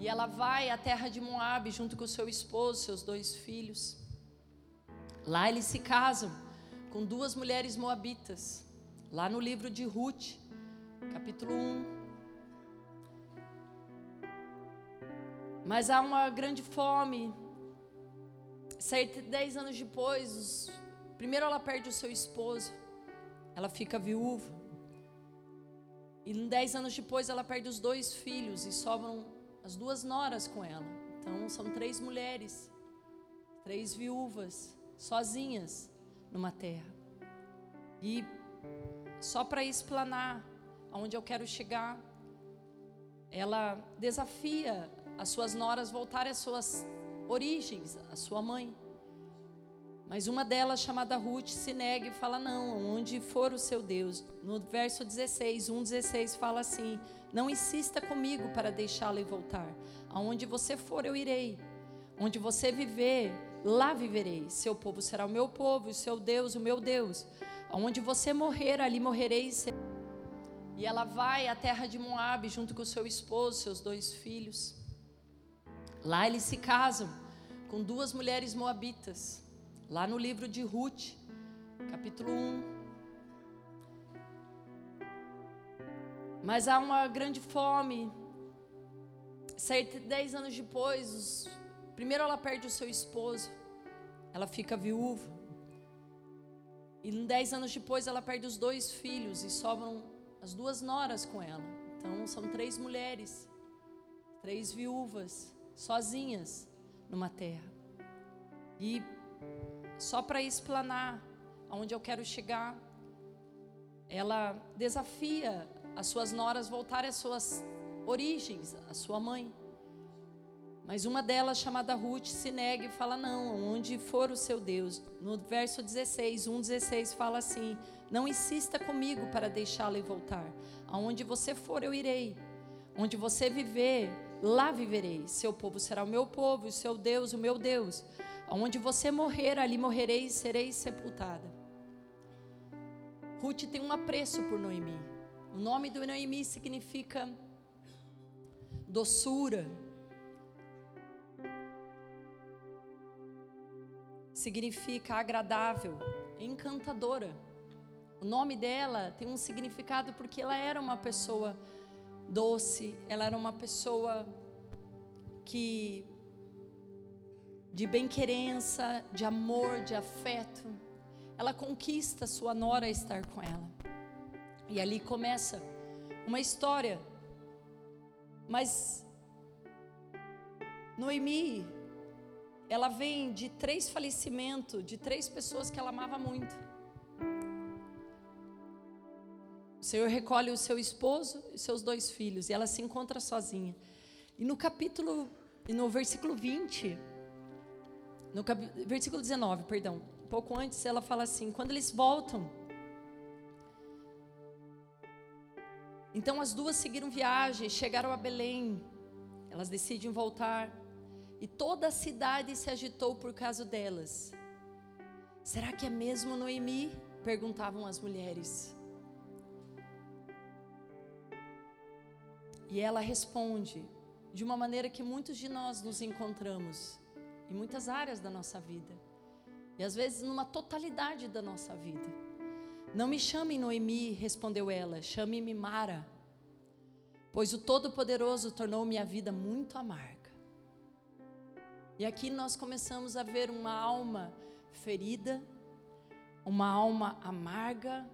E ela vai à terra de Moabe junto com seu esposo, seus dois filhos. Lá eles se casam com duas mulheres moabitas. Lá no livro de Ruth, capítulo 1. Mas há uma grande fome. Sete, dez anos depois, os, primeiro ela perde o seu esposo, ela fica viúva. E dez anos depois ela perde os dois filhos e sobram as duas noras com ela. Então são três mulheres, três viúvas, sozinhas numa terra. E só para explanar aonde eu quero chegar, ela desafia as suas noras voltarem às suas origens, à sua mãe. Mas uma delas, chamada Ruth, se nega e fala: Não, onde for o seu Deus. No verso 16, 1,16 fala assim: Não insista comigo para deixá-lo e voltar. Aonde você for, eu irei. Onde você viver, lá viverei. Seu povo será o meu povo, e seu Deus, o meu Deus. Onde você morrer, ali morrerei. E ela vai à terra de Moabe junto com seu esposo, seus dois filhos. Lá eles se casam com duas mulheres moabitas. Lá no livro de Ruth, capítulo 1. Mas há uma grande fome. Sete, dez anos depois, os, primeiro ela perde o seu esposo, ela fica viúva. E dez anos depois ela perde os dois filhos e sobram as duas noras com ela. Então são três mulheres, três viúvas, sozinhas numa terra. E só para explanar aonde eu quero chegar, ela desafia as suas noras voltarem às suas origens, à sua mãe. Mas uma delas, chamada Ruth, se nega e fala: Não, onde for o seu Deus. No verso 16, 1,16 fala assim: Não insista comigo para deixá-lo voltar. Aonde você for, eu irei. Onde você viver, lá viverei. Seu povo será o meu povo, seu Deus, o meu Deus. Aonde você morrer, ali morrerei e serei sepultada. Ruth tem um apreço por Noemi. O nome do Noemi significa doçura significa agradável, encantadora. O nome dela tem um significado porque ela era uma pessoa doce, ela era uma pessoa que de bem-querença, de amor, de afeto. Ela conquista sua nora a estar com ela. E ali começa uma história. Mas Noemi ela vem de três falecimentos de três pessoas que ela amava muito. O Senhor recolhe o seu esposo e seus dois filhos e ela se encontra sozinha. E no capítulo, no versículo 20, no versículo 19, perdão, pouco antes ela fala assim: quando eles voltam, então as duas seguiram viagem, chegaram a Belém, elas decidem voltar. E toda a cidade se agitou por causa delas. Será que é mesmo Noemi? perguntavam as mulheres. E ela responde de uma maneira que muitos de nós nos encontramos em muitas áreas da nossa vida. E às vezes numa totalidade da nossa vida. Não me chame Noemi, respondeu ela, chame-me Mara, pois o Todo-Poderoso tornou minha vida muito amarga. E aqui nós começamos a ver uma alma ferida, uma alma amarga.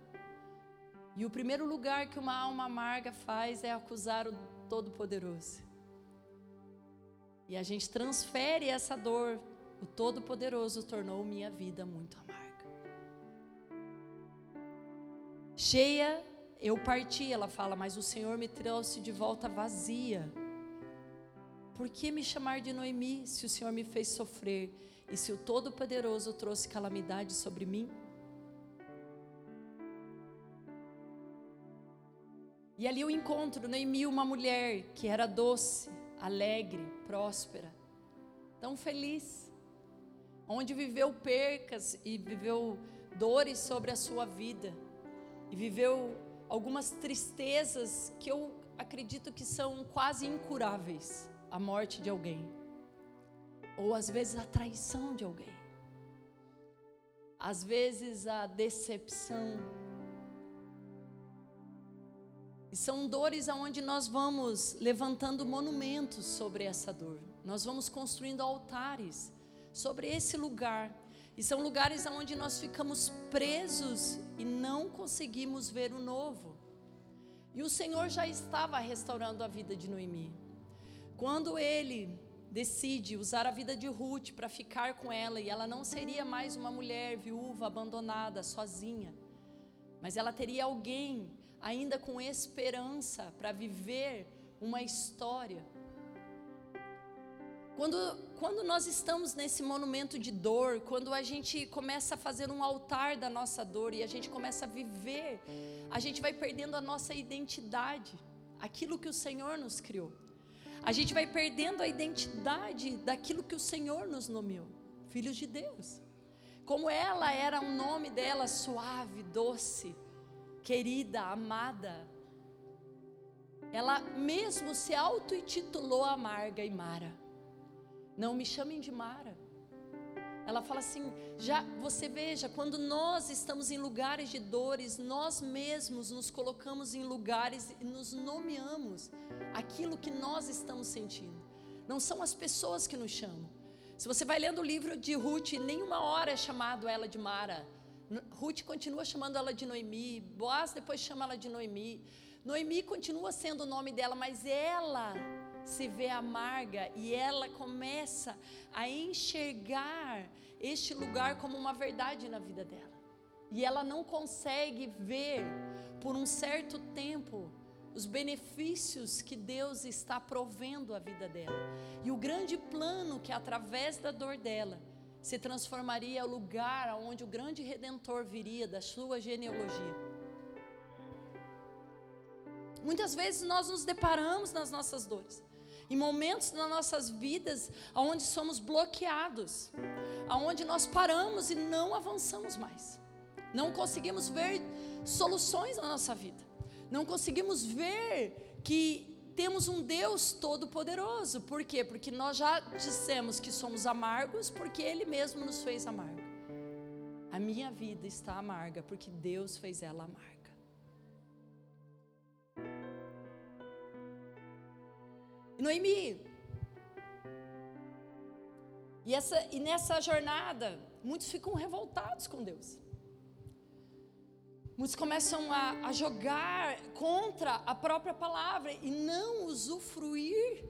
E o primeiro lugar que uma alma amarga faz é acusar o Todo-Poderoso. E a gente transfere essa dor. O Todo-Poderoso tornou minha vida muito amarga. Cheia, eu parti, ela fala, mas o Senhor me trouxe de volta vazia. Por que me chamar de Noemi se o Senhor me fez sofrer e se o Todo-Poderoso trouxe calamidade sobre mim? E ali eu encontro Noemi, uma mulher que era doce, alegre, próspera, tão feliz, onde viveu percas e viveu dores sobre a sua vida, e viveu algumas tristezas que eu acredito que são quase incuráveis a morte de alguém, ou às vezes a traição de alguém, às vezes a decepção. E são dores aonde nós vamos levantando monumentos sobre essa dor. Nós vamos construindo altares sobre esse lugar. E são lugares onde nós ficamos presos e não conseguimos ver o novo. E o Senhor já estava restaurando a vida de Noemi. Quando ele decide usar a vida de Ruth para ficar com ela, e ela não seria mais uma mulher viúva, abandonada, sozinha, mas ela teria alguém ainda com esperança para viver uma história. Quando, quando nós estamos nesse monumento de dor, quando a gente começa a fazer um altar da nossa dor e a gente começa a viver, a gente vai perdendo a nossa identidade, aquilo que o Senhor nos criou. A gente vai perdendo a identidade daquilo que o Senhor nos nomeou, filhos de Deus. Como ela era um nome dela suave, doce, querida, amada. Ela mesmo se auto-intitulou amarga e Mara. Não me chamem de Mara. Ela fala assim: já você veja, quando nós estamos em lugares de dores, nós mesmos nos colocamos em lugares e nos nomeamos aquilo que nós estamos sentindo. Não são as pessoas que nos chamam. Se você vai lendo o livro de Ruth, nenhuma hora é chamado ela de Mara. Ruth continua chamando ela de Noemi, Boaz depois chama ela de Noemi. Noemi continua sendo o nome dela, mas ela se vê amarga e ela começa a enxergar este lugar como uma verdade na vida dela. E ela não consegue ver por um certo tempo os benefícios que Deus está provendo à vida dela. E o grande plano que através da dor dela se transformaria o lugar onde o grande redentor viria da sua genealogia. Muitas vezes nós nos deparamos nas nossas dores em momentos nas nossas vidas onde somos bloqueados, onde nós paramos e não avançamos mais, não conseguimos ver soluções na nossa vida, não conseguimos ver que temos um Deus todo-poderoso. Por quê? Porque nós já dissemos que somos amargos porque Ele mesmo nos fez amargo. A minha vida está amarga porque Deus fez ela amarga. Noemi. E, essa, e nessa jornada, muitos ficam revoltados com Deus. Muitos começam a, a jogar contra a própria palavra e não usufruir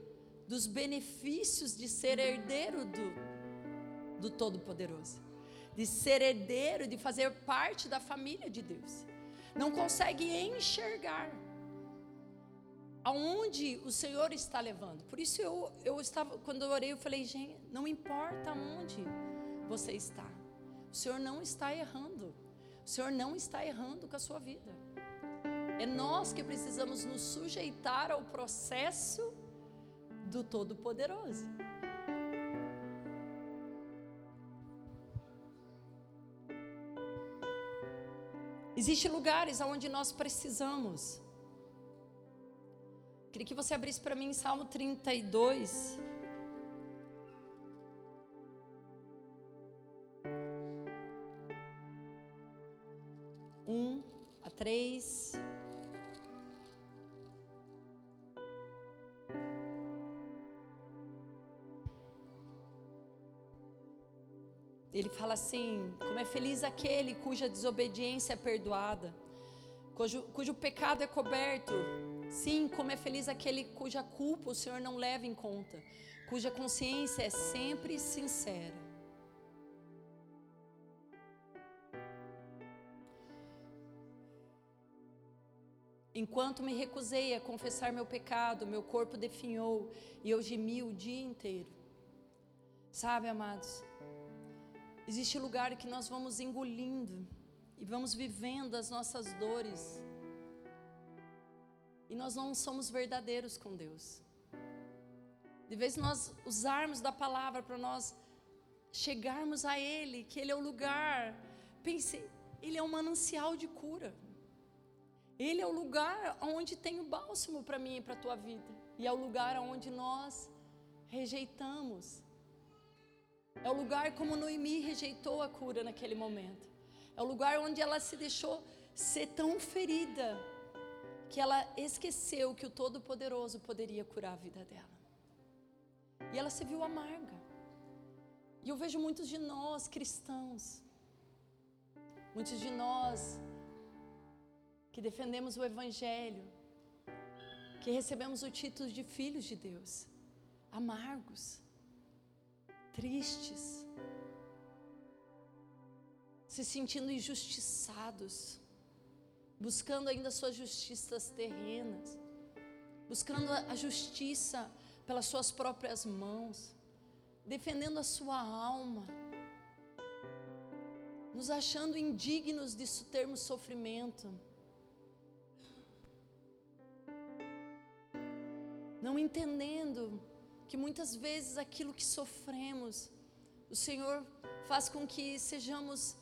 dos benefícios de ser herdeiro do, do Todo-Poderoso, de ser herdeiro, de fazer parte da família de Deus. Não consegue enxergar aonde o Senhor está levando. Por isso eu, eu estava, quando eu orei, eu falei, gente, não importa aonde você está. O Senhor não está errando. O Senhor não está errando com a sua vida. É nós que precisamos nos sujeitar ao processo do Todo-Poderoso. Existem lugares onde nós precisamos Queria que você abrisse para mim Salmo 32. Ele fala assim: como é feliz aquele cuja desobediência é perdoada, cujo, cujo pecado é coberto. Sim, como é feliz aquele cuja culpa o Senhor não leva em conta, cuja consciência é sempre sincera. Enquanto me recusei a confessar meu pecado, meu corpo definhou e eu gemi o dia inteiro. Sabe, amados, existe lugar que nós vamos engolindo e vamos vivendo as nossas dores e nós não somos verdadeiros com Deus. De vez nós usarmos da palavra para nós chegarmos a Ele, que Ele é o lugar. Pense, Ele é um manancial de cura. Ele é o lugar onde tem o bálsamo para mim e para a tua vida. E é o lugar onde nós rejeitamos. É o lugar como Noemi rejeitou a cura naquele momento. É o lugar onde ela se deixou ser tão ferida que ela esqueceu que o Todo-Poderoso poderia curar a vida dela. E ela se viu amarga. E eu vejo muitos de nós cristãos, muitos de nós que defendemos o Evangelho, que recebemos o título de filhos de Deus, amargos, tristes, se sentindo injustiçados, buscando ainda suas justiças terrenas, buscando a justiça pelas suas próprias mãos, defendendo a sua alma, nos achando indignos de termos sofrimento. Não entendendo que muitas vezes aquilo que sofremos, o Senhor faz com que sejamos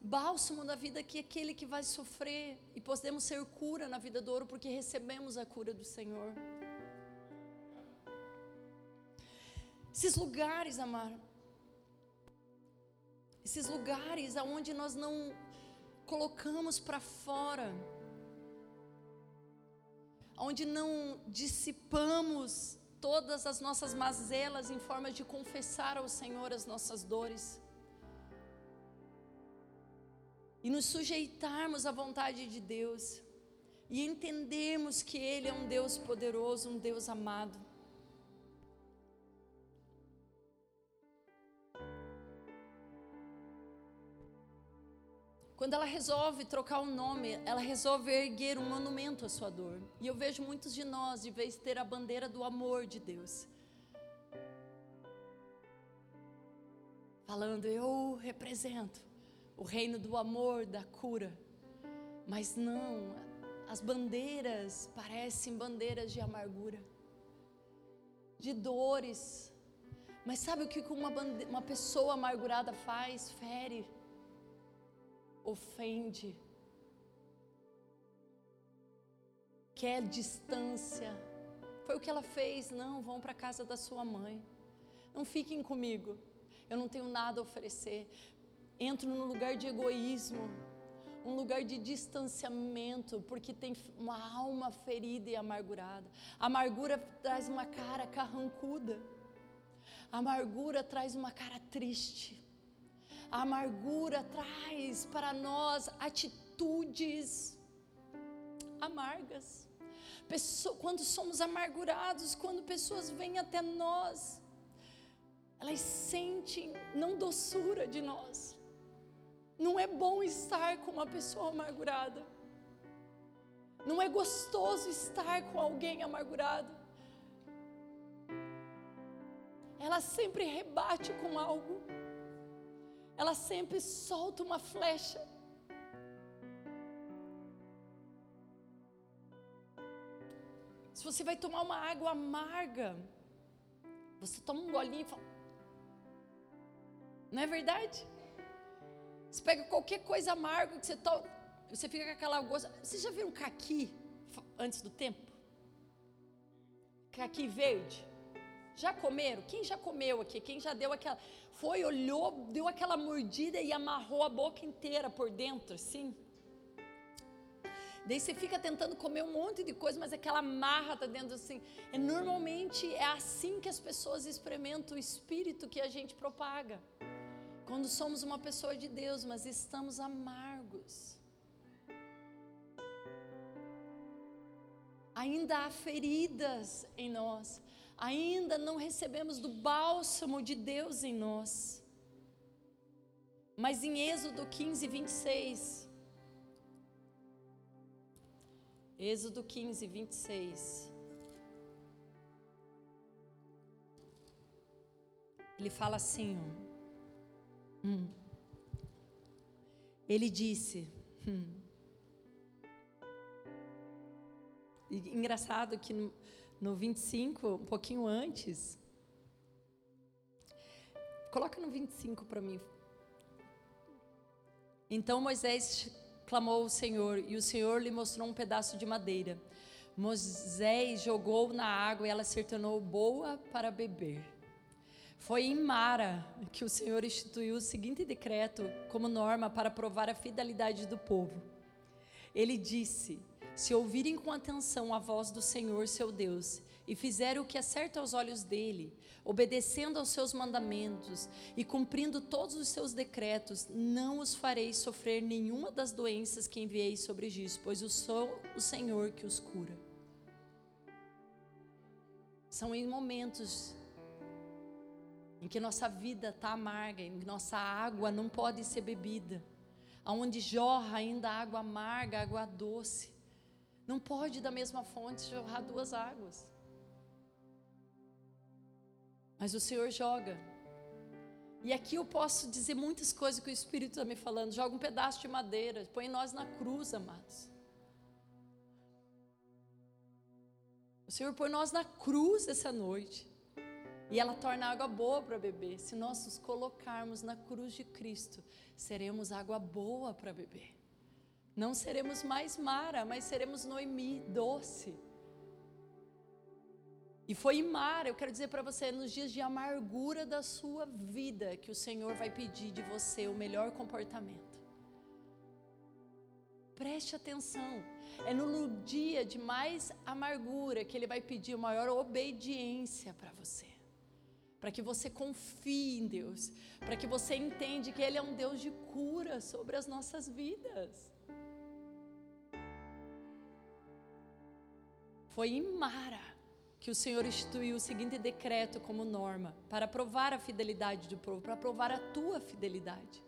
bálsamo na vida que aquele que vai sofrer e podemos ser cura na vida do ouro porque recebemos a cura do Senhor. Esses lugares, amar, esses lugares aonde nós não colocamos para fora onde não dissipamos todas as nossas mazelas em forma de confessar ao Senhor as nossas dores e nos sujeitarmos à vontade de Deus e entendermos que Ele é um Deus poderoso, um Deus amado. Quando ela resolve trocar o nome, ela resolve erguer um monumento à sua dor. E eu vejo muitos de nós, de vez ter a bandeira do amor de Deus, falando: Eu represento o reino do amor, da cura. Mas não, as bandeiras parecem bandeiras de amargura, de dores. Mas sabe o que uma, uma pessoa amargurada faz? Fere ofende, quer distância. Foi o que ela fez. Não, vão para a casa da sua mãe. Não fiquem comigo. Eu não tenho nada a oferecer. Entro num lugar de egoísmo, um lugar de distanciamento, porque tem uma alma ferida e amargurada. A amargura traz uma cara carrancuda. A amargura traz uma cara triste. A amargura traz para nós atitudes amargas. quando somos amargurados, quando pessoas vêm até nós, elas sentem não doçura de nós. Não é bom estar com uma pessoa amargurada. Não é gostoso estar com alguém amargurado. Ela sempre rebate com algo ela sempre solta uma flecha. Se você vai tomar uma água amarga, você toma um golinho e fala. Não é verdade? Você pega qualquer coisa amarga que você toma, você fica com aquela gosto. Você já viu um caqui antes do tempo? Caqui verde? Já comeram? Quem já comeu aqui? Quem já deu aquela foi, olhou, deu aquela mordida e amarrou a boca inteira por dentro, assim. Daí você fica tentando comer um monte de coisa, mas aquela marra está dentro assim. E normalmente é assim que as pessoas experimentam o espírito que a gente propaga. Quando somos uma pessoa de Deus, mas estamos amargos. Ainda há feridas em nós ainda não recebemos do bálsamo de Deus em nós. Mas em Êxodo 15, 26. Êxodo 15, 26. Ele fala assim: hum. Ele disse. Hum. engraçado que no, no 25, um pouquinho antes. Coloca no 25 para mim. Então Moisés clamou ao Senhor, e o Senhor lhe mostrou um pedaço de madeira. Moisés jogou na água e ela se tornou boa para beber. Foi em Mara que o Senhor instituiu o seguinte decreto como norma para provar a fidelidade do povo. Ele disse: Se ouvirem com atenção a voz do Senhor, seu Deus, e fizerem o que é certo aos olhos dele, obedecendo aos seus mandamentos e cumprindo todos os seus decretos, não os farei sofrer nenhuma das doenças que enviei sobre Egito, pois eu sou o Senhor que os cura. São em momentos em que nossa vida está amarga, em que nossa água não pode ser bebida, aonde jorra ainda água amarga, água doce. Não pode da mesma fonte jorrar duas águas. Mas o Senhor joga. E aqui eu posso dizer muitas coisas que o Espírito está me falando. Joga um pedaço de madeira, põe nós na cruz, amados. O Senhor põe nós na cruz essa noite. E ela torna água boa para beber. Se nós nos colocarmos na cruz de Cristo, seremos água boa para beber. Não seremos mais Mara, mas seremos Noemi, doce. E foi em Mara, eu quero dizer para você, nos dias de amargura da sua vida, que o Senhor vai pedir de você o melhor comportamento. Preste atenção. É no dia de mais amargura que Ele vai pedir maior obediência para você. Para que você confie em Deus. Para que você entenda que Ele é um Deus de cura sobre as nossas vidas. Foi em Mara que o Senhor instituiu o seguinte decreto como norma para provar a fidelidade do povo, para provar a tua fidelidade.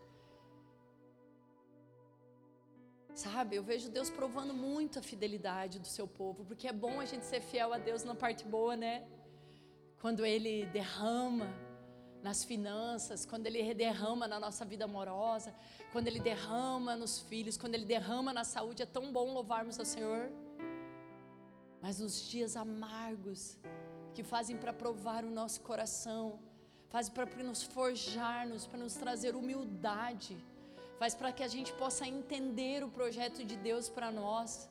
Sabe, eu vejo Deus provando muito a fidelidade do seu povo, porque é bom a gente ser fiel a Deus na parte boa, né? Quando Ele derrama nas finanças, quando Ele derrama na nossa vida amorosa, quando Ele derrama nos filhos, quando Ele derrama na saúde, é tão bom louvarmos ao Senhor. Mas nos dias amargos, que fazem para provar o nosso coração, fazem para nos forjar-nos, para nos trazer humildade, faz para que a gente possa entender o projeto de Deus para nós.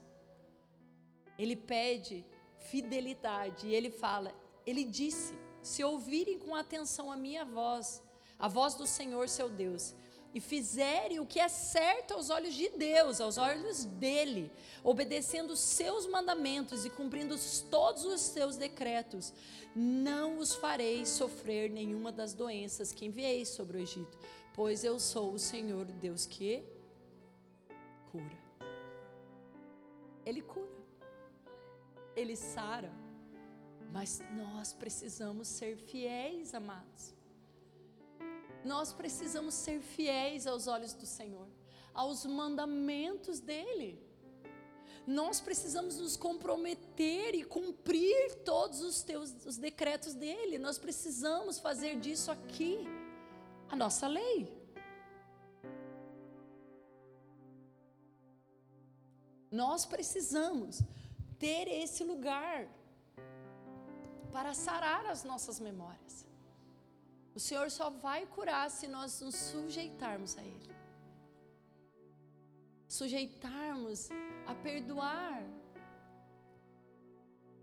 Ele pede fidelidade e ele fala: Ele disse, se ouvirem com atenção a minha voz, a voz do Senhor seu Deus, e fizerem o que é certo aos olhos de Deus, aos olhos dele, obedecendo os seus mandamentos e cumprindo todos os seus decretos, não os farei sofrer nenhuma das doenças que enviei sobre o Egito pois eu sou o Senhor Deus que cura. Ele cura, Ele sara, mas nós precisamos ser fiéis, amados. Nós precisamos ser fiéis aos olhos do Senhor, aos mandamentos dEle. Nós precisamos nos comprometer e cumprir todos os teus os decretos dele. Nós precisamos fazer disso aqui a nossa lei. Nós precisamos ter esse lugar para sarar as nossas memórias. O Senhor só vai curar se nós nos sujeitarmos a Ele. Sujeitarmos a perdoar.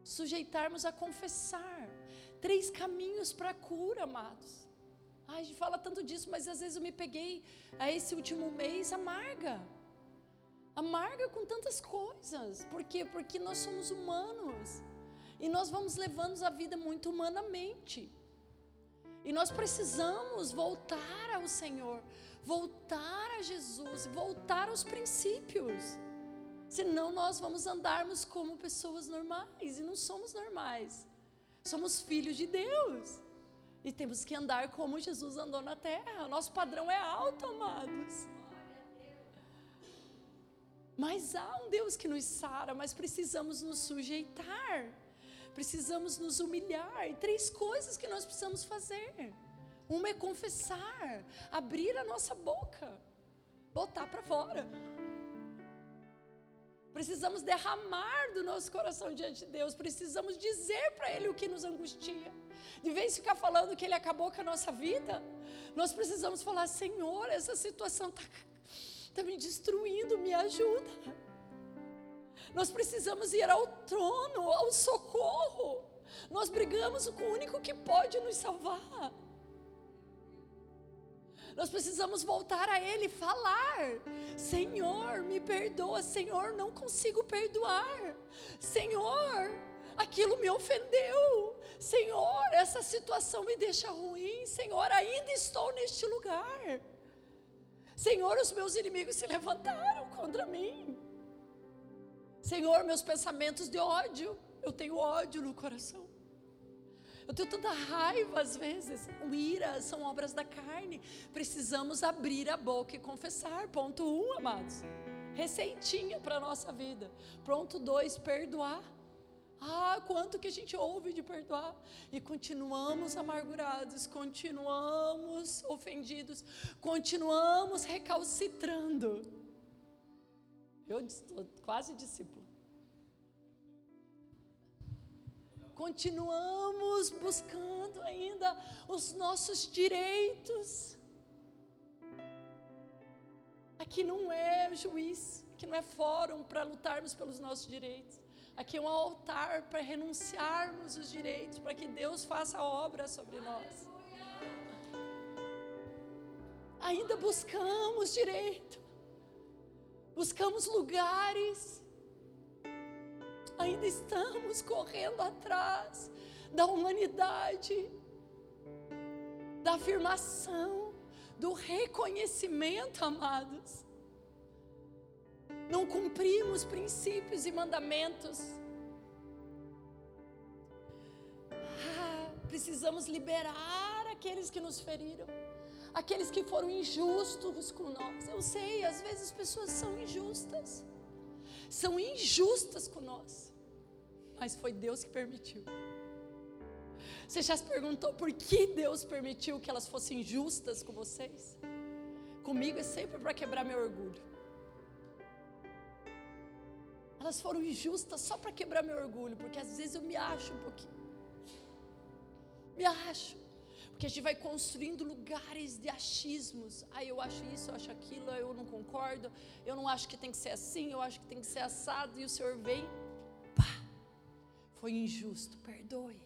Sujeitarmos a confessar. Três caminhos para a cura, amados. Ai, a gente fala tanto disso, mas às vezes eu me peguei a esse último mês amarga. Amarga com tantas coisas. Por quê? Porque nós somos humanos. E nós vamos levando a vida muito humanamente. E nós precisamos voltar ao Senhor, voltar a Jesus, voltar aos princípios. Senão nós vamos andarmos como pessoas normais e não somos normais. Somos filhos de Deus. E temos que andar como Jesus andou na terra. Nosso padrão é alto, amados. Mas há um Deus que nos sara, mas precisamos nos sujeitar. Precisamos nos humilhar. Três coisas que nós precisamos fazer. Uma é confessar, abrir a nossa boca, botar para fora. Precisamos derramar do nosso coração diante de Deus. Precisamos dizer para Ele o que nos angustia. De vez ficar falando que Ele acabou com a nossa vida, nós precisamos falar: Senhor, essa situação está tá me destruindo, me ajuda. Nós precisamos ir ao trono, ao socorro. Nós brigamos com o único que pode nos salvar. Nós precisamos voltar a Ele e falar: Senhor, me perdoa. Senhor, não consigo perdoar. Senhor, aquilo me ofendeu. Senhor, essa situação me deixa ruim. Senhor, ainda estou neste lugar. Senhor, os meus inimigos se levantaram contra mim. Senhor, meus pensamentos de ódio, eu tenho ódio no coração. Eu tenho tanta raiva às vezes. O ira são obras da carne. Precisamos abrir a boca e confessar. Ponto um, amados. Receitinha para a nossa vida. Ponto dois, perdoar. Ah, quanto que a gente ouve de perdoar e continuamos amargurados, continuamos ofendidos, continuamos recalcitrando. Eu estou quase discípulo. continuamos buscando ainda os nossos direitos. Aqui não é juiz, aqui não é fórum para lutarmos pelos nossos direitos. Aqui é um altar para renunciarmos os direitos, para que Deus faça a obra sobre nós. Ainda buscamos direito, buscamos lugares ainda estamos correndo atrás da humanidade, da afirmação, do reconhecimento, amados. Não cumprimos princípios e mandamentos. Ah, precisamos liberar aqueles que nos feriram, aqueles que foram injustos com nós. Eu sei, às vezes as pessoas são injustas são injustas com nós, mas foi Deus que permitiu. Você já se perguntou por que Deus permitiu que elas fossem justas com vocês? Comigo é sempre para quebrar meu orgulho. Elas foram injustas só para quebrar meu orgulho, porque às vezes eu me acho um pouquinho. Me acho. Porque a gente vai construindo lugares de achismos. Ah, eu acho isso, eu acho aquilo, eu não concordo, eu não acho que tem que ser assim, eu acho que tem que ser assado. E o Senhor vem, pá, foi injusto, perdoe.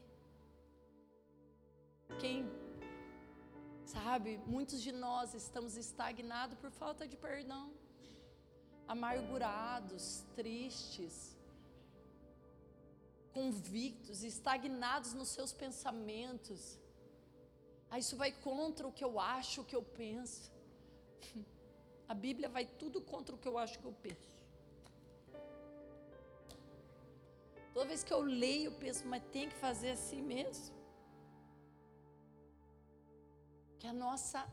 Quem sabe, muitos de nós estamos estagnados por falta de perdão, amargurados, tristes, convictos, estagnados nos seus pensamentos ah, isso vai contra o que eu acho, o que eu penso. A Bíblia vai tudo contra o que eu acho que eu penso. Toda vez que eu leio, eu penso, mas tem que fazer assim mesmo. Que a nossa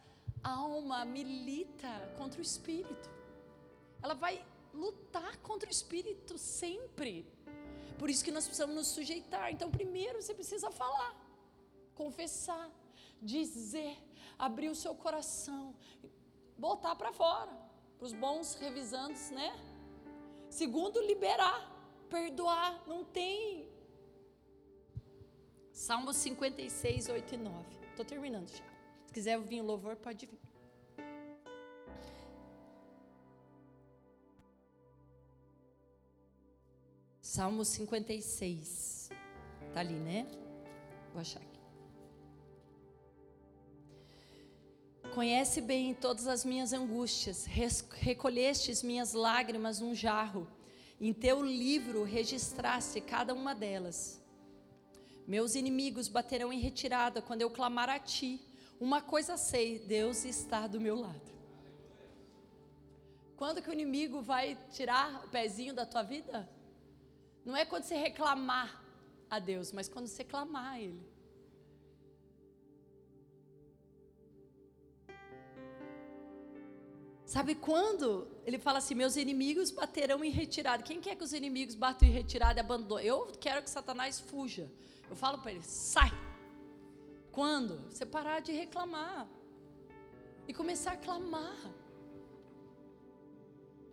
alma milita contra o espírito. Ela vai lutar contra o espírito sempre. Por isso que nós precisamos nos sujeitar. Então, primeiro você precisa falar, confessar dizer, abrir o seu coração, botar para fora, para os bons revisantes, né? Segundo, liberar, perdoar, não tem. Salmo 56, 8 e 9. Estou terminando já. Se quiser vir o louvor, pode vir. Salmo 56. Está ali, né? Vou achar aqui. Conhece bem todas as minhas angústias, recolhestes minhas lágrimas num jarro, em teu livro registraste cada uma delas. Meus inimigos baterão em retirada quando eu clamar a ti. Uma coisa sei, Deus está do meu lado. Quando que o inimigo vai tirar o pezinho da tua vida? Não é quando você reclamar a Deus, mas quando você clamar a Ele. Sabe quando ele fala assim: meus inimigos baterão em retirada? Quem quer que os inimigos batam em retirada e abandonem? Eu quero que Satanás fuja. Eu falo para ele: sai. Quando? Você parar de reclamar e começar a clamar.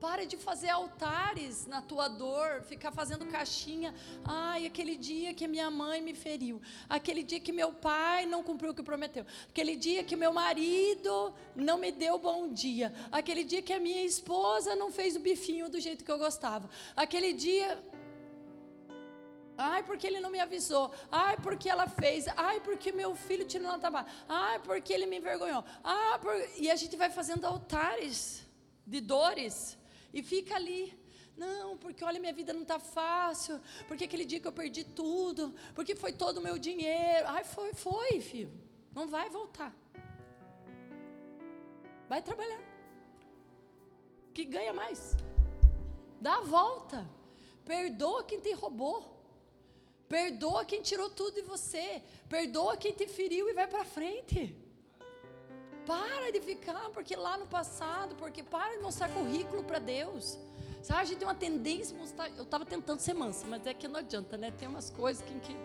Para de fazer altares na tua dor, ficar fazendo caixinha. Ai, aquele dia que minha mãe me feriu, aquele dia que meu pai não cumpriu o que prometeu, aquele dia que meu marido não me deu bom dia, aquele dia que a minha esposa não fez o bifinho do jeito que eu gostava, aquele dia Ai, porque ele não me avisou. Ai, porque ela fez. Ai, porque meu filho tirou no trabalho. Ai, porque ele me envergonhou. Ah, por... E a gente vai fazendo altares de dores e fica ali. Não, porque olha, minha vida não está fácil. Porque aquele dia que eu perdi tudo. Porque foi todo o meu dinheiro. Ai, foi, foi, filho. Não vai voltar. Vai trabalhar. Que ganha mais. Dá a volta. Perdoa quem te roubou. Perdoa quem tirou tudo de você. Perdoa quem te feriu e vai para frente. Para de ficar, porque lá no passado, porque para de mostrar currículo para Deus. Sabe, a gente tem uma tendência a mostrar. Eu estava tentando ser mansa, mas é que não adianta, né? Tem umas coisas que. que...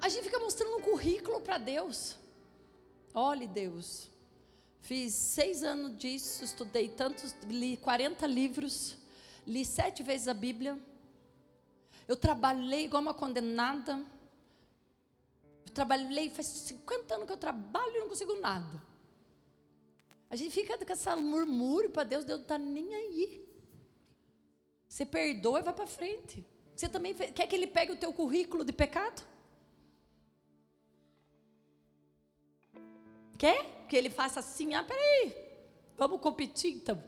A gente fica mostrando um currículo para Deus. Olhe, Deus. Fiz seis anos disso, estudei tantos, li 40 livros, li sete vezes a Bíblia. Eu trabalhei igual uma condenada. Trabalhei, faz 50 anos que eu trabalho e não consigo nada. A gente fica com essa murmúrio para Deus, Deus não está nem aí. Você perdoa e vai para frente. Você também quer que ele pegue o teu currículo de pecado? Quer que ele faça assim? Ah, peraí, vamos competir então.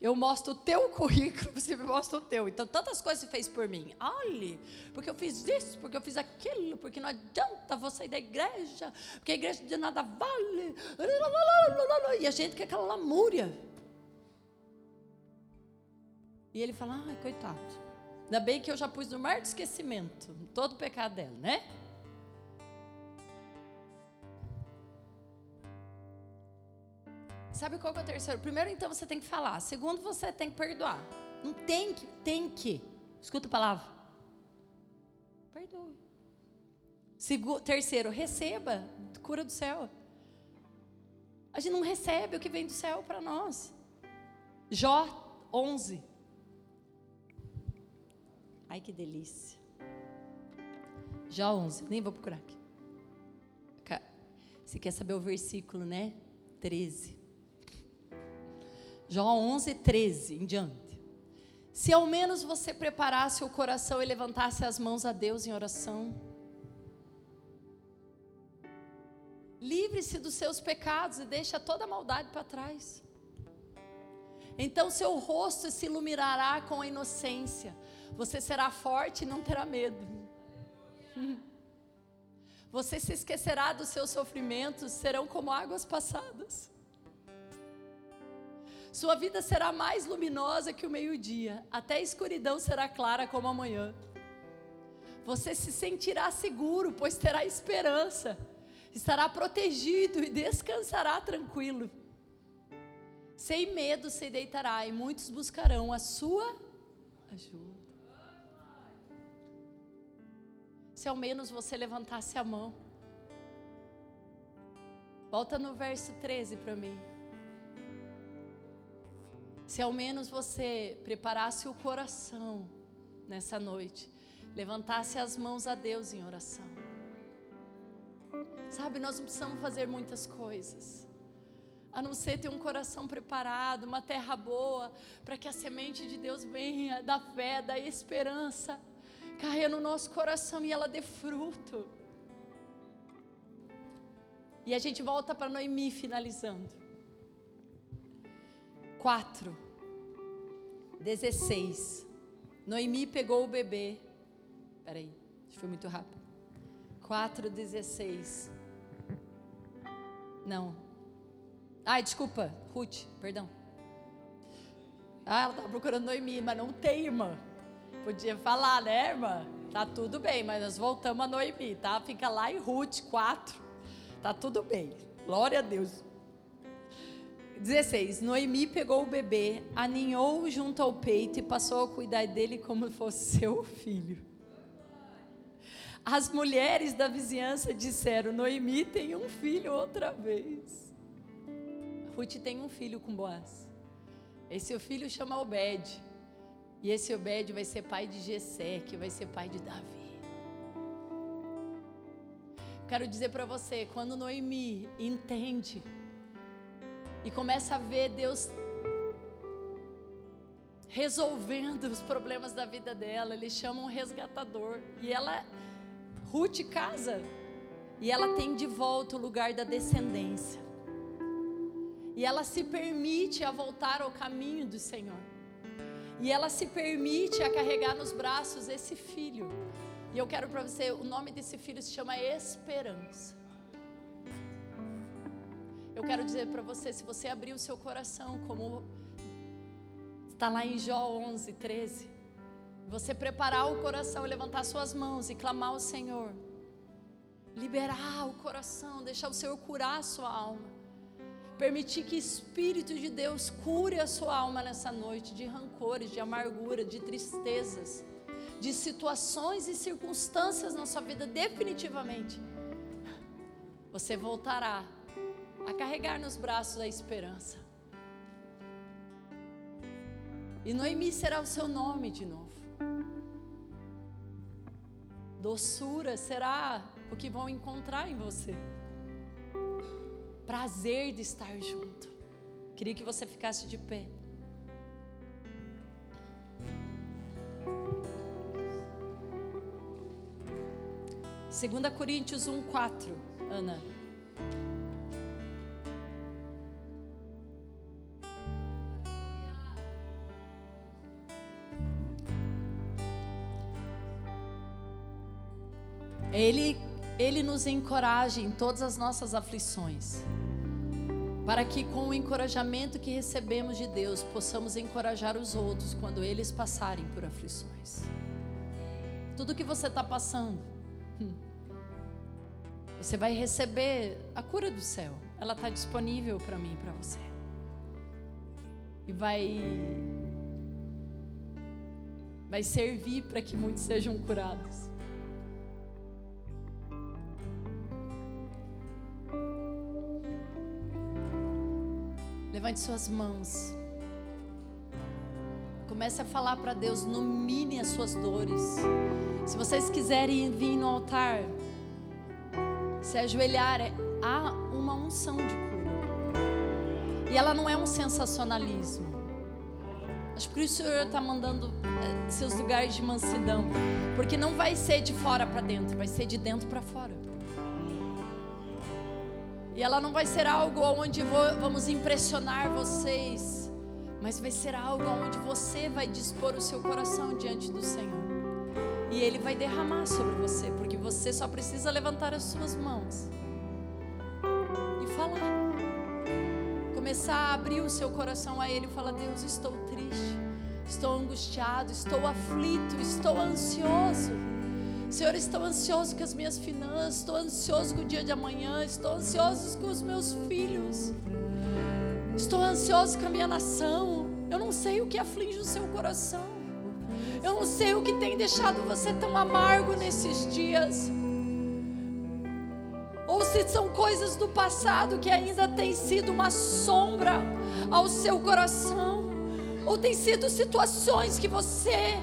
Eu mostro o teu currículo, você me mostra o teu. Então, tantas coisas você fez por mim. Olhe, porque eu fiz isso, porque eu fiz aquilo, porque não adianta você sair da igreja, porque a igreja de nada vale. E a gente quer aquela lamúria. E ele fala, ai, coitado. Ainda bem que eu já pus no mar de esquecimento todo o pecado dela, né? Sabe qual que é o terceiro? Primeiro, então, você tem que falar. Segundo, você tem que perdoar. Não tem que, tem que. Escuta a palavra. Perdoe. Segundo, terceiro, receba cura do céu. A gente não recebe o que vem do céu para nós. Jó 11. Ai, que delícia. Jó 11. Nem vou procurar aqui. Você quer saber o versículo, né? 13. Jó 11, 13 em diante. Se ao menos você preparasse o coração e levantasse as mãos a Deus em oração. Livre-se dos seus pecados e deixa toda a maldade para trás. Então seu rosto se iluminará com a inocência. Você será forte e não terá medo. Você se esquecerá dos seus sofrimentos, serão como águas passadas. Sua vida será mais luminosa que o meio-dia, até a escuridão será clara como a manhã. Você se sentirá seguro, pois terá esperança, estará protegido e descansará tranquilo. Sem medo se deitará e muitos buscarão a sua ajuda. Se ao menos você levantasse a mão. Volta no verso 13 para mim. Se ao menos você preparasse o coração nessa noite, levantasse as mãos a Deus em oração. Sabe, nós não precisamos fazer muitas coisas, a não ser ter um coração preparado, uma terra boa, para que a semente de Deus venha, da fé, da esperança, caia no nosso coração e ela dê fruto. E a gente volta para Noemi finalizando. 4, 16. Noemi pegou o bebê. Peraí, foi muito rápido. 4, 16. Não. Ai, desculpa, Ruth, perdão. Ah, ela estava procurando Noemi, mas não tem, irmã. Podia falar, né, irmã? Tá tudo bem, mas nós voltamos a Noemi, tá? Fica lá em Ruth 4. Tá tudo bem. Glória a Deus. 16. Noemi pegou o bebê, aninhou junto ao peito e passou a cuidar dele como fosse seu filho. As mulheres da vizinhança disseram: Noemi tem um filho outra vez. Ruth tem um filho com Boaz. Esse filho chama Obed. E esse Obed vai ser pai de Jessé, que vai ser pai de Davi. Quero dizer para você, quando Noemi entende e começa a ver Deus resolvendo os problemas da vida dela, ele chama um resgatador e ela Ruth casa e ela tem de volta o lugar da descendência. E ela se permite a voltar ao caminho do Senhor. E ela se permite a carregar nos braços esse filho. E eu quero para você, o nome desse filho se chama Esperança. Eu quero dizer para você, se você abrir o seu coração, como está lá em Jó 11, 13, você preparar o coração, levantar suas mãos e clamar ao Senhor, liberar o coração, deixar o Senhor curar a sua alma. Permitir que Espírito de Deus cure a sua alma nessa noite de rancores, de amargura, de tristezas, de situações e circunstâncias na sua vida, definitivamente. Você voltará a carregar nos braços a esperança. E Noemi será o seu nome de novo. Doçura será o que vão encontrar em você prazer de estar junto. Queria que você ficasse de pé. Segunda Coríntios 1:4, Ana. Ele ele nos encoraja em todas as nossas aflições, para que com o encorajamento que recebemos de Deus possamos encorajar os outros quando eles passarem por aflições. Tudo que você está passando, você vai receber a cura do céu. Ela está disponível para mim e para você. E vai vai servir para que muitos sejam curados. Levante suas mãos. Comece a falar para Deus, nomine as suas dores. Se vocês quiserem vir no altar, se ajoelhar, é, há uma unção de cura. E ela não é um sensacionalismo. Acho que o Senhor está mandando é, seus lugares de mansidão. Porque não vai ser de fora para dentro, vai ser de dentro para fora. E ela não vai ser algo onde vamos impressionar vocês, mas vai ser algo onde você vai dispor o seu coração diante do Senhor. E Ele vai derramar sobre você, porque você só precisa levantar as suas mãos e falar. Começar a abrir o seu coração a Ele e falar: Deus, estou triste, estou angustiado, estou aflito, estou ansioso. Senhor, estou ansioso com as minhas finanças, estou ansioso com o dia de amanhã, estou ansioso com os meus filhos, estou ansioso com a minha nação. Eu não sei o que aflige o seu coração, eu não sei o que tem deixado você tão amargo nesses dias. Ou se são coisas do passado que ainda tem sido uma sombra ao seu coração, ou tem sido situações que você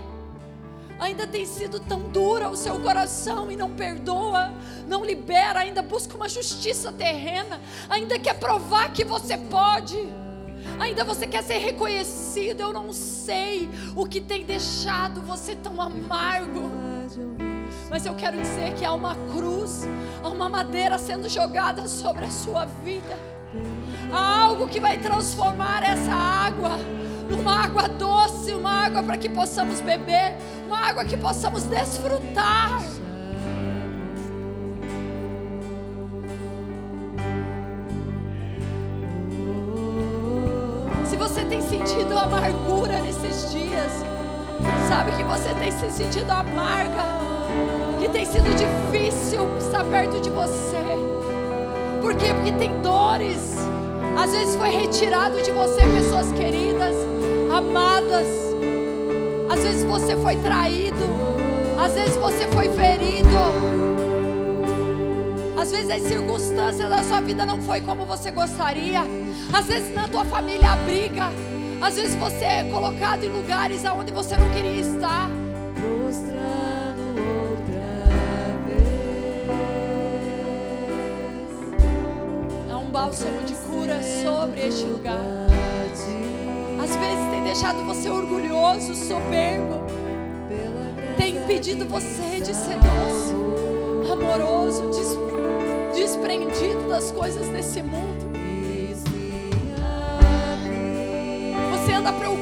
ainda tem sido tão dura o seu coração e não perdoa, não libera, ainda busca uma justiça terrena, ainda quer provar que você pode, ainda você quer ser reconhecido. Eu não sei o que tem deixado você tão amargo. Mas eu quero dizer que há uma cruz, há uma madeira sendo jogada sobre a sua vida. Há algo que vai transformar essa água numa água doce, uma água para que possamos beber, uma água que possamos desfrutar. Se você tem sentido amargura nesses dias, sabe que você tem se sentido amarga, que tem sido difícil estar perto de você. Por quê? Porque tem dores. Às vezes foi retirado de você pessoas queridas, amadas. Às vezes você foi traído. Às vezes você foi ferido. Às vezes as circunstâncias da sua vida não foi como você gostaria. Às vezes na tua família há briga. Às vezes você é colocado em lugares aonde você não queria estar. Há um bálsamo de cura sobre este lugar. Às vezes tem deixado você orgulhoso, soberbo. Tem impedido você de ser doce, amoroso, des desprendido das coisas desse mundo. Você anda preocupado.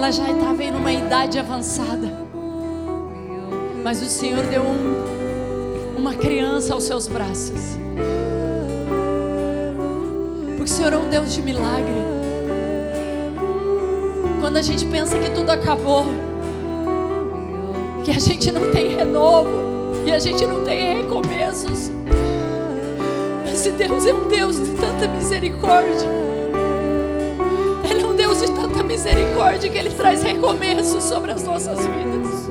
Ela já estava em uma idade avançada. Mas o Senhor deu um, uma criança aos seus braços. Porque o Senhor é um Deus de milagre. Quando a gente pensa que tudo acabou, que a gente não tem renovo, que a gente não tem recomeços. Esse Deus é um Deus de tanta misericórdia. Misericórdia que Ele traz recomeços sobre as nossas vidas.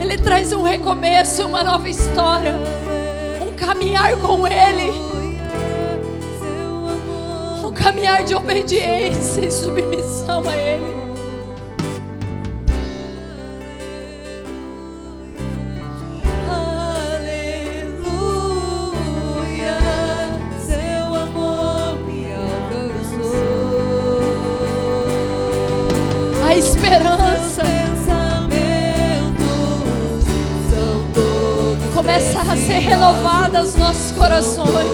Ele traz um recomeço, uma nova história, um caminhar com Ele, um caminhar de obediência e submissão a Ele. Renovada aos nossos corações.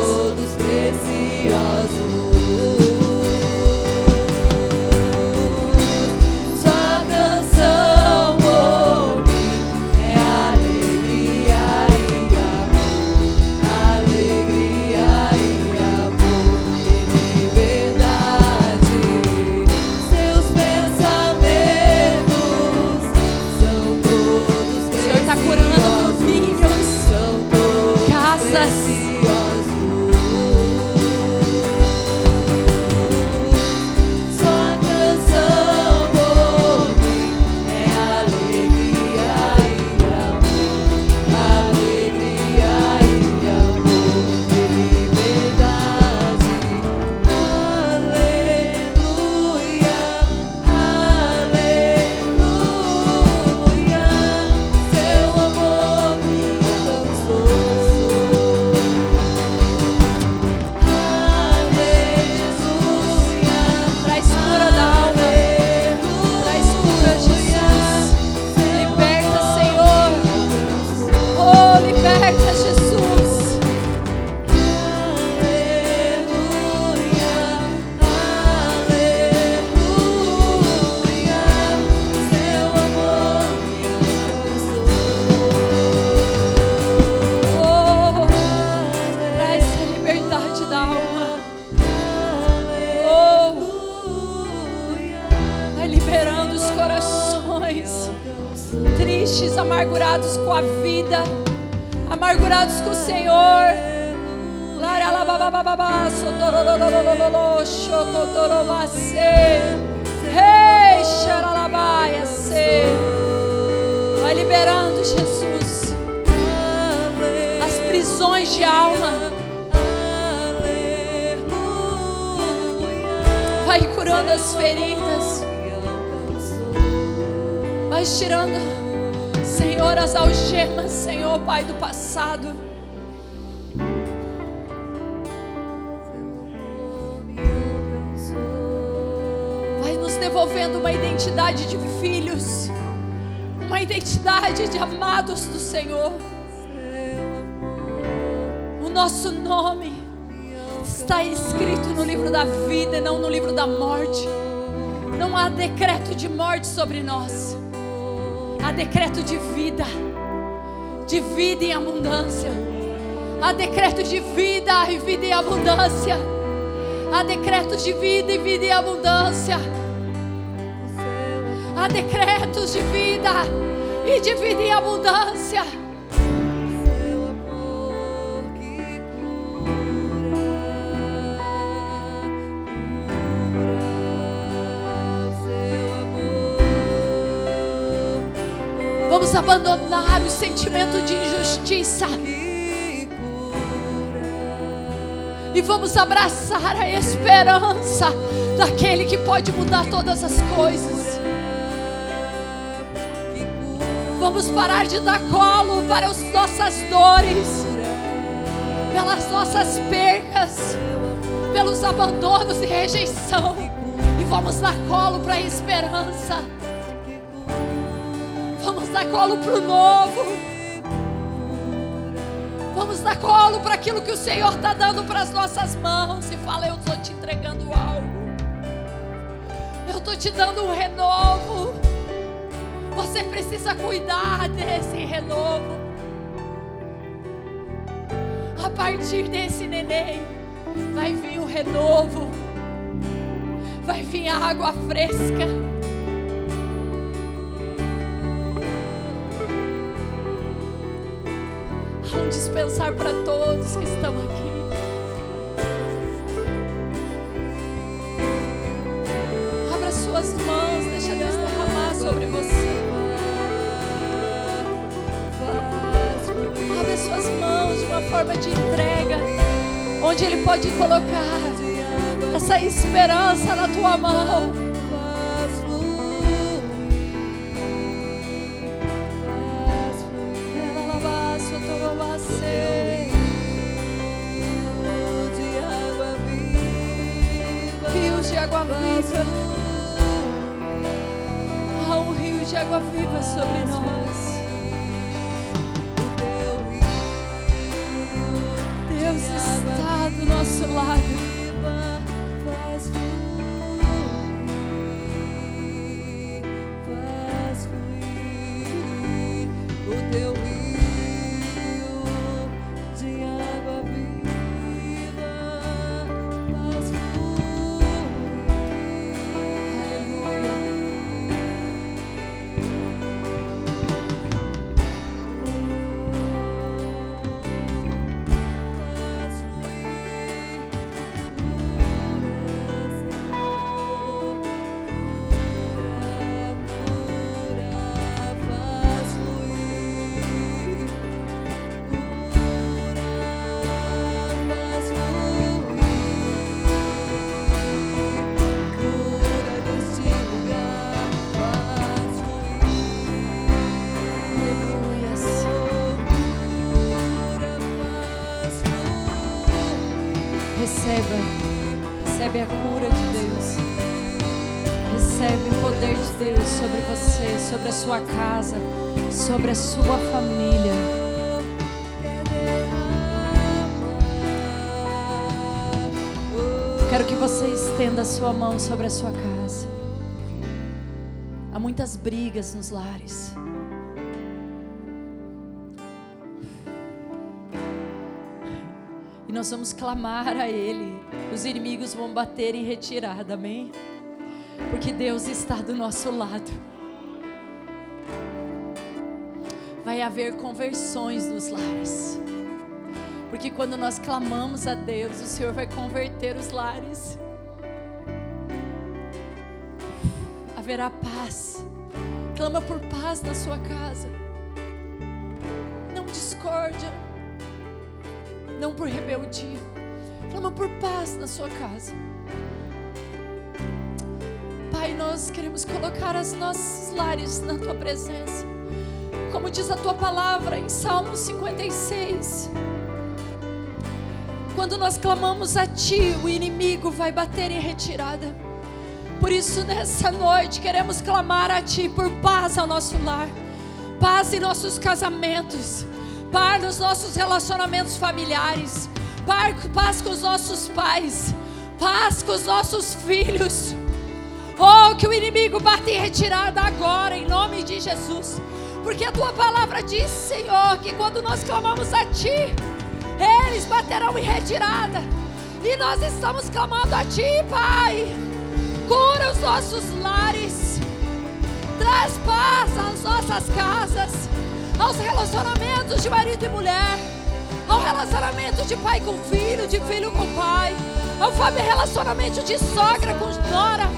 Nos devolvendo uma identidade de filhos, uma identidade de amados do Senhor. O nosso nome está escrito no livro da vida e não no livro da morte. Não há decreto de morte sobre nós. Há decreto de vida, de vida em abundância. Há decreto de vida e vida em abundância. Há decreto de vida e vida em abundância. Há decretos de vida e de vida em abundância. Vamos abandonar o sentimento de injustiça. E vamos abraçar a esperança daquele que pode mudar todas as coisas. Vamos parar de dar colo para as nossas dores, pelas nossas percas, pelos abandonos e rejeição. E vamos dar colo para a esperança. Vamos dar colo para o novo. Vamos dar colo para aquilo que o Senhor está dando para as nossas mãos. E fala: Eu estou te entregando algo. Eu estou te dando um renovo. Você precisa cuidar desse renovo. A partir desse neném, vai vir o renovo. Vai vir a água fresca. Há um dispensar para todos que estão aqui. Forma de entrega, onde Ele pode colocar essa esperança na tua mão. Rios de água viva. Há um rio de água viva sobre nós. Sobre a sua casa, sobre a sua família. Quero que você estenda a sua mão sobre a sua casa. Há muitas brigas nos lares. E nós vamos clamar a Ele. Os inimigos vão bater em retirada, amém? Porque Deus está do nosso lado. Haver conversões nos lares. Porque quando nós clamamos a Deus, o Senhor vai converter os lares. Haverá paz. Clama por paz na sua casa. Não discórdia. Não por rebeldia. Clama por paz na sua casa. Pai, nós queremos colocar os nossos lares na tua presença. Como diz a tua palavra em Salmo 56. Quando nós clamamos a ti, o inimigo vai bater em retirada. Por isso, nessa noite, queremos clamar a ti por paz ao nosso lar, paz em nossos casamentos, paz nos nossos relacionamentos familiares, paz, com os nossos pais, paz com os nossos filhos. Oh, que o inimigo bata em retirada agora, em nome de Jesus. Porque a tua palavra diz, Senhor, que quando nós clamamos a Ti, eles baterão em retirada. E nós estamos clamando a Ti, Pai. Cura os nossos lares. Traz paz às nossas casas, aos relacionamentos de marido e mulher, ao relacionamento de pai com filho, de filho com pai, ao relacionamento de sogra com nora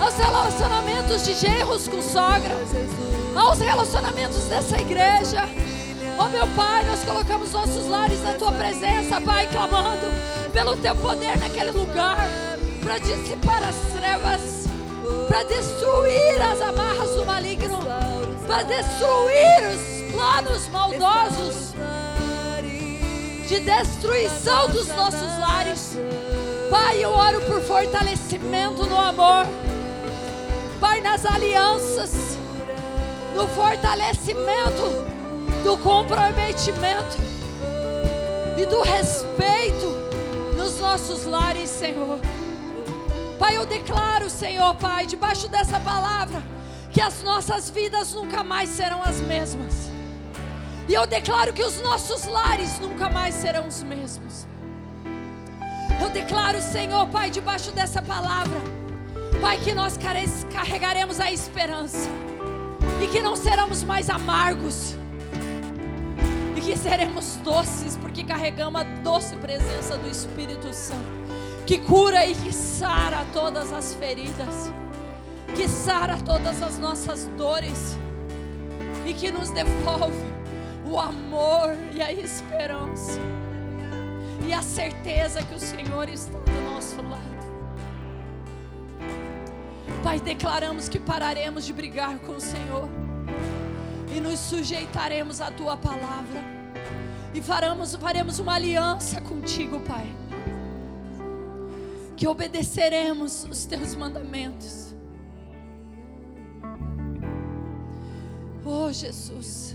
aos relacionamentos de genros com sogra, aos relacionamentos dessa igreja. Oh meu Pai, nós colocamos nossos lares na tua presença, Pai, clamando pelo teu poder naquele lugar, para dissipar as trevas, para destruir as amarras do maligno, para destruir os planos maldosos de destruição dos nossos lares. Pai, eu oro por fortalecimento no amor. Pai, nas alianças, no fortalecimento, do comprometimento e do respeito nos nossos lares, Senhor. Pai, eu declaro, Senhor, Pai, debaixo dessa palavra, que as nossas vidas nunca mais serão as mesmas. E eu declaro que os nossos lares nunca mais serão os mesmos. Eu declaro, Senhor, Pai, debaixo dessa palavra, Pai, que nós carregaremos a esperança e que não seremos mais amargos e que seremos doces, porque carregamos a doce presença do Espírito Santo, que cura e que sara todas as feridas, que sara todas as nossas dores e que nos devolve o amor e a esperança e a certeza que o Senhor está do nosso lado. Pai, declaramos que pararemos de brigar com o Senhor e nos sujeitaremos à tua palavra e faremos, faremos uma aliança contigo, Pai. Que obedeceremos os teus mandamentos. Oh, Jesus.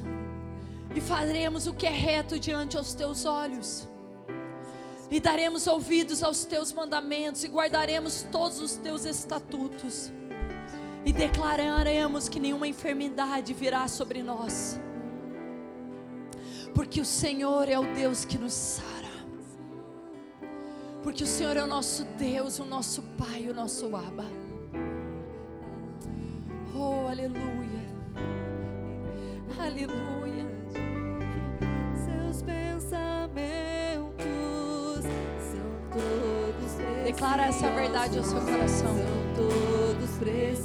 E faremos o que é reto diante aos teus olhos e daremos ouvidos aos teus mandamentos e guardaremos todos os teus estatutos e declararemos que nenhuma enfermidade virá sobre nós, porque o Senhor é o Deus que nos sara, porque o Senhor é o nosso Deus, o nosso Pai, o nosso Abba. Oh, aleluia, aleluia. Seus pensamentos são todos. Declara essa verdade ao seu coração. Todos preciosos.